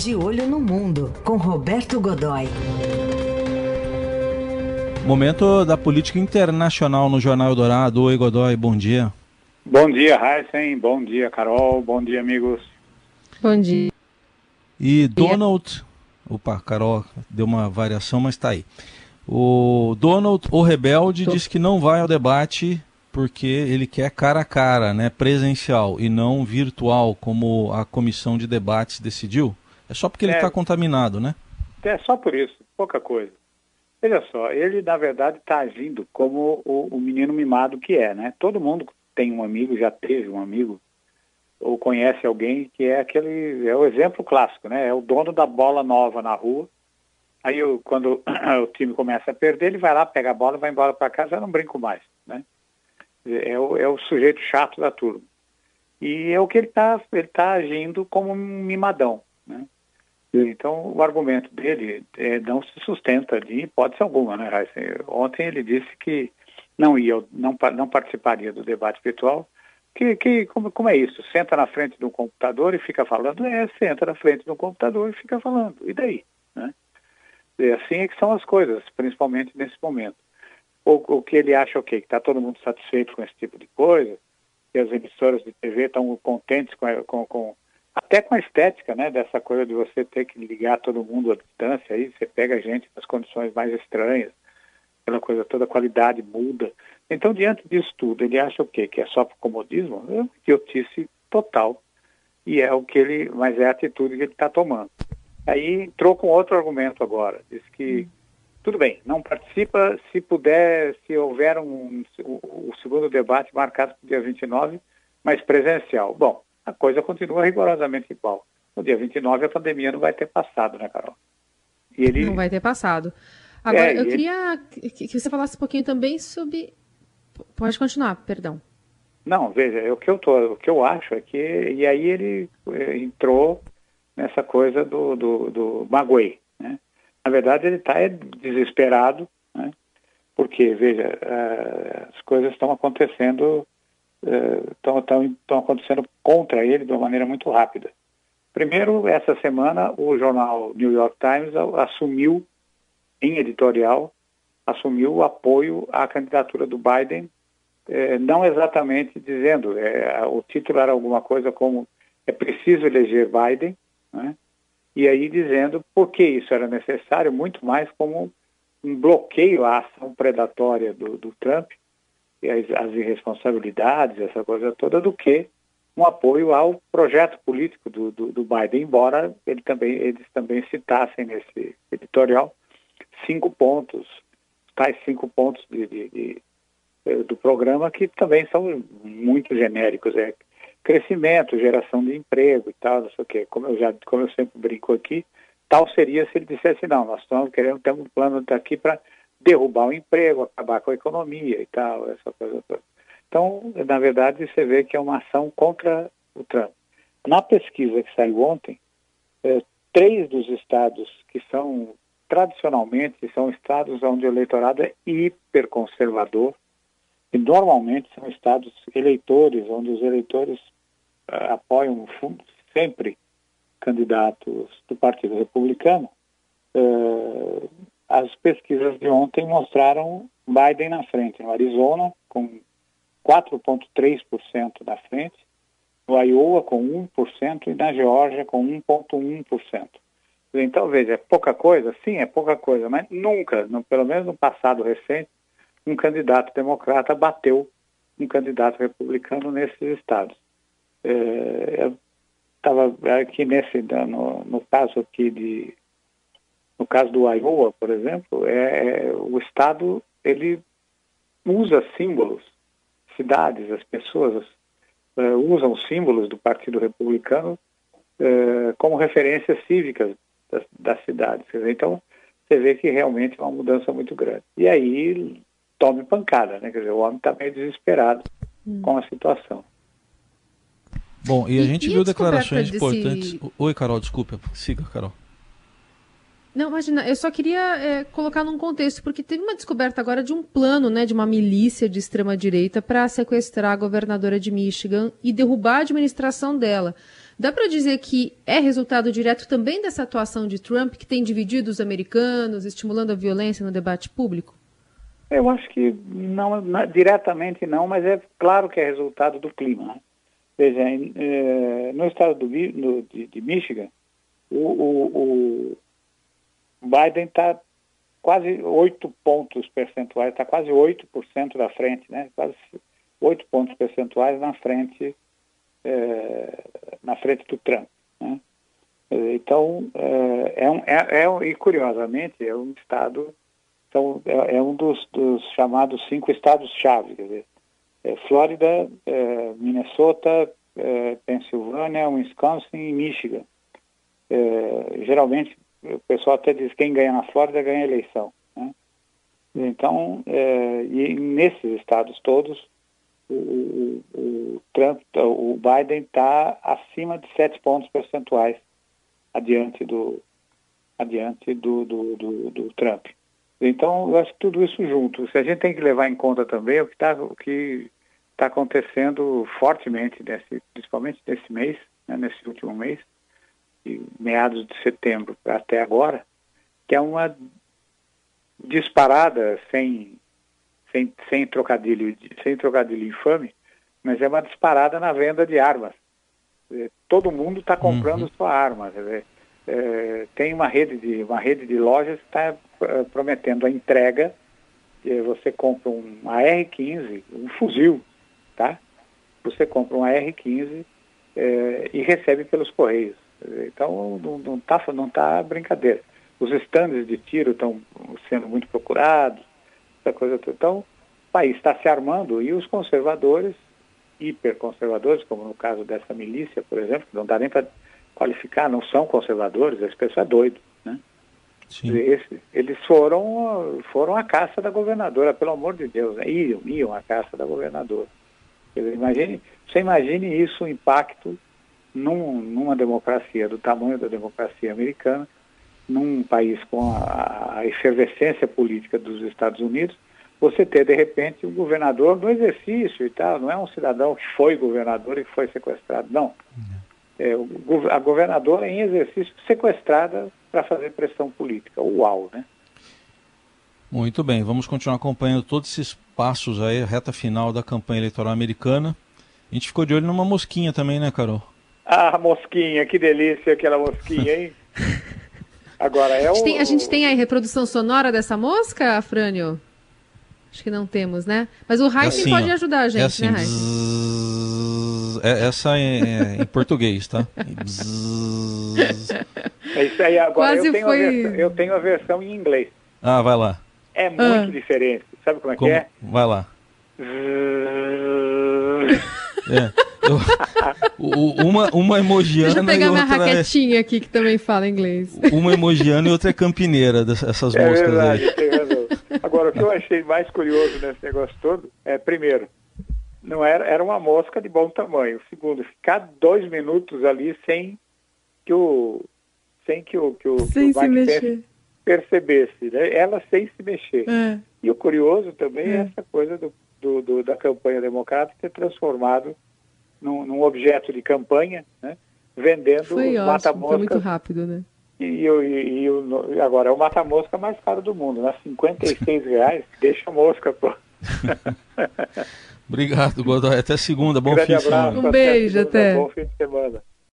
De Olho no Mundo, com Roberto Godoy. Momento da política internacional no Jornal Dourado. Oi, Godoy, bom dia. Bom dia, Heisen. Bom dia, Carol. Bom dia, amigos. Bom dia. E Donald. Opa, Carol deu uma variação, mas está aí. O Donald, o rebelde, Tô. disse que não vai ao debate porque ele quer cara a cara, né, presencial e não virtual, como a comissão de debates decidiu. É só porque é, ele está contaminado, né? É só por isso, pouca coisa. Veja só, ele na verdade está agindo como o, o, menino mimado que é, né? Todo mundo tem um amigo, já teve um amigo, ou conhece alguém que é aquele, é o exemplo clássico, né? É o dono da bola nova na rua. Aí eu, quando o time começa a perder, ele vai lá, pega a bola, vai embora para casa, eu não brinco mais, né? É o, é o sujeito chato da turma. E é o que ele está ele tá agindo como um mimadão, né? Então, o argumento dele é, não se sustenta de hipótese alguma, né, Heisen? Ontem ele disse que não ia, não, não participaria do debate virtual. Que, que como, como, é isso? Senta na frente do computador e fica falando? É, senta na frente do computador e fica falando. E daí? Né? E assim é que são as coisas, principalmente nesse momento. O, o que ele acha o quê? Que está todo mundo satisfeito com esse tipo de coisa, que as emissoras de TV estão contentes com, com, com até com a estética, né, dessa coisa de você ter que ligar todo mundo à distância, aí você pega gente nas condições mais estranhas, aquela coisa toda, a qualidade muda. Então, diante disso tudo, ele acha o quê? Que é só comodismo? É uma idiotice total. E é o que ele, mas é a atitude que ele está tomando. Aí entrou com outro argumento agora, diz que tudo bem, não participa se puder, se houver um, o segundo debate marcado para o dia 29, mas presencial. Bom, a coisa continua rigorosamente igual. No dia 29 a pandemia não vai ter passado, né, Carol? E ele... Não vai ter passado. Agora, é, eu queria que você falasse um pouquinho também sobre. Pode continuar, perdão. Não, veja, é o que eu tô, o que eu acho é que e aí ele eh, entrou nessa coisa do do, do Maguei, né? Na verdade ele está desesperado, né? Porque veja, uh, as coisas estão acontecendo estão acontecendo contra ele de uma maneira muito rápida. Primeiro, essa semana, o jornal New York Times assumiu, em editorial, assumiu o apoio à candidatura do Biden, eh, não exatamente dizendo, eh, o título era alguma coisa como é preciso eleger Biden, né? e aí dizendo por que isso era necessário, muito mais como um bloqueio à ação predatória do, do Trump, as, as irresponsabilidades, essa coisa toda, do que um apoio ao projeto político do, do, do Biden, embora ele também, eles também citassem nesse editorial cinco pontos, tais cinco pontos de, de, de, eh, do programa que também são muito genéricos, é crescimento, geração de emprego e tal, não sei o quê. Como eu já, como eu sempre brinco aqui, tal seria se ele dissesse não, nós estamos querendo ter um plano daqui para derrubar o emprego, acabar com a economia e tal, essa coisa toda. Então, na verdade, você vê que é uma ação contra o Trump. Na pesquisa que saiu ontem, é, três dos estados que são, tradicionalmente, são estados onde o eleitorado é hiperconservador, e normalmente são estados eleitores, onde os eleitores uh, apoiam sempre candidatos do Partido Republicano, uh, as pesquisas de ontem mostraram Biden na frente, no Arizona, com 4,3% na frente, no Iowa com 1% e na Geórgia com 1,1%. Então, veja, é pouca coisa? Sim, é pouca coisa, mas nunca, no, pelo menos no passado recente, um candidato democrata bateu um candidato republicano nesses estados. É, estava aqui nesse, no, no caso aqui de no caso do Iowa, por exemplo, é, é, o Estado ele usa símbolos, cidades, as pessoas é, usam símbolos do Partido Republicano é, como referências cívicas das, das cidades. Então, você vê que realmente é uma mudança muito grande. E aí, tome pancada, né? Quer dizer, o homem está meio desesperado hum. com a situação. Bom, e a gente e, viu declarações desse... importantes. Oi, Carol, desculpa. Siga, Carol. Não, imagina, eu só queria é, colocar num contexto, porque teve uma descoberta agora de um plano, né, de uma milícia de extrema-direita para sequestrar a governadora de Michigan e derrubar a administração dela. Dá para dizer que é resultado direto também dessa atuação de Trump, que tem dividido os americanos, estimulando a violência no debate público? Eu acho que não, não diretamente não, mas é claro que é resultado do clima. Né? Veja, é, no estado do, no, de, de, Michigan, o, o, o Biden está quase 8 pontos percentuais, está quase 8% da frente, né? quase 8 pontos percentuais na frente é, na frente do Trump. Né? Então, é, é, um, é, é, e curiosamente, é um estado, então, é, é um dos, dos, chamados cinco estados-chave, quer dizer, é Flórida, é, Minnesota, Pensilvânia, Wisconsin e Michigan. geralmente, o pessoal até diz que quem ganha na Flórida ganha a eleição. Né? Então, e nesses estados todos, o, o, Trump, o Biden está acima de sete pontos percentuais adiante do adiante do, do, do, do, Trump. Então, eu acho que tudo isso junto. Se a gente tem que levar em conta também o que está o que está acontecendo fortemente, nesse, principalmente nesse mês, né, nesse último mês, de meados de setembro até agora, que é uma disparada sem sem, sem trocadilho, sem trocadilho infame, mas é uma disparada na venda de armas. É, todo mundo está comprando uhum. sua arma. Dizer, é, tem uma rede de uma rede de lojas que está é, prometendo a entrega. você compra um AR-15, um fuzil, tá? Você compra um AR-15 é, e recebe pelos correios. Então não está não tá brincadeira. Os estandes de tiro estão sendo muito procurados essa coisa toda. Então, o país está se armando e os conservadores, hiperconservadores, como no caso dessa milícia, por exemplo, que não dá nem para qualificar, não são conservadores, esse pessoal é doido, né? Esse, eles foram, foram à caça da governadora, pelo amor de Deus, né? iam, iam à caça da governadora. Dizer, imagine, você imagine isso, o impacto num, numa democracia do tamanho da democracia americana, num país com a, a efervescência política dos Estados Unidos, você ter, de repente, um governador no exercício e tal, não é um cidadão que foi governador e foi sequestrado, não. É, a governadora em exercício sequestrada para fazer pressão política. Uau, né? Muito bem, vamos continuar acompanhando todos esses passos aí, reta final da campanha eleitoral americana. A gente ficou de olho numa mosquinha também, né, Carol? Ah, mosquinha, que delícia aquela mosquinha, hein? Agora é a gente, tem, a gente tem aí reprodução sonora dessa mosca, Afrânio? Acho que não temos, né? Mas o Heisen é assim, pode ó, ajudar a gente, é assim, né, Heisen? É, essa é, é em português, tá? é isso aí. Agora Quase eu tenho, foi... versão, eu tenho a versão em inglês. Ah, vai lá. É muito ah. diferente. Sabe como é como? que é? Vai lá. é. Eu, uma, uma emojiana. Deixa eu pegar minha outra... É raquetinha aqui que também fala inglês. Uma emojiana e outra é campineira, essas é moscas verdade, aí. Tem razão. Agora, o que eu achei mais curioso nesse negócio todo é, primeiro, não era, era uma mosca de bom tamanho. Segundo, ficar dois minutos ali sem que o sem que o que o, sem que o se mexer. Percebesse, né? Ela sem se mexer. É. E o curioso também é, é essa coisa do, do, do, da campanha democrata ter transformado num, num objeto de campanha, né? vendendo mata-mosca. Foi muito rápido, né? E, e, e, e, agora é o mata-mosca mais caro do mundo, né? 56 reais, deixa a mosca, pô. Obrigado, Godoy. Até segunda. Bom fim de semana. Um beijo, até. Bom fim de semana.